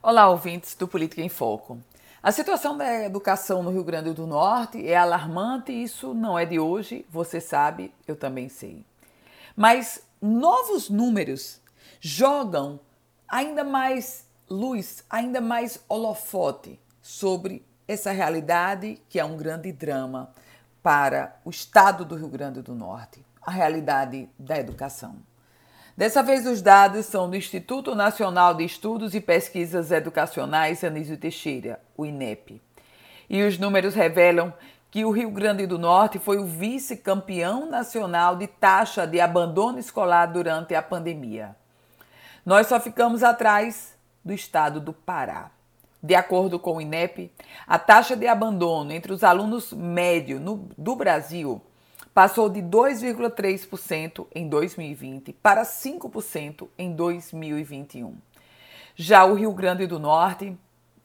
Olá, ouvintes do Política em Foco. A situação da educação no Rio Grande do Norte é alarmante, isso não é de hoje, você sabe, eu também sei. Mas novos números jogam ainda mais luz, ainda mais holofote sobre essa realidade que é um grande drama para o estado do Rio Grande do Norte, a realidade da educação. Dessa vez, os dados são do Instituto Nacional de Estudos e Pesquisas Educacionais Anísio Teixeira, o INEP. E os números revelam que o Rio Grande do Norte foi o vice-campeão nacional de taxa de abandono escolar durante a pandemia. Nós só ficamos atrás do estado do Pará. De acordo com o INEP, a taxa de abandono entre os alunos médio no, do Brasil passou de 2,3% em 2020 para 5% em 2021. Já o Rio Grande do Norte,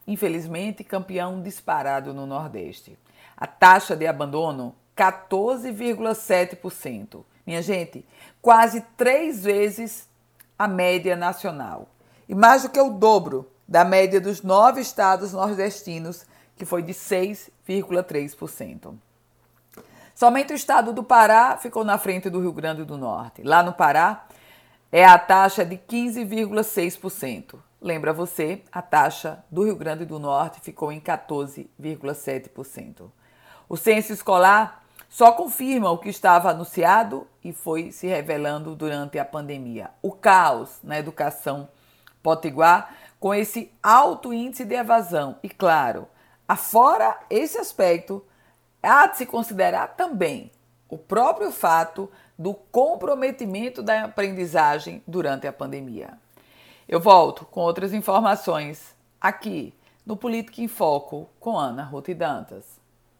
infelizmente, campeão disparado no Nordeste. A taxa de abandono, 14,7%. Minha gente, quase três vezes a média nacional. E mais do que o dobro da média dos nove estados nordestinos, que foi de 6,3%. Somente o estado do Pará ficou na frente do Rio Grande do Norte. Lá no Pará, é a taxa de 15,6%. Lembra você, a taxa do Rio Grande do Norte ficou em 14,7%. O censo escolar só confirma o que estava anunciado e foi se revelando durante a pandemia. O caos na educação potiguar com esse alto índice de evasão. E claro, afora esse aspecto, há de se considerar também o próprio fato do comprometimento da aprendizagem durante a pandemia. Eu volto com outras informações aqui no Política em Foco com Ana Ruth Dantas.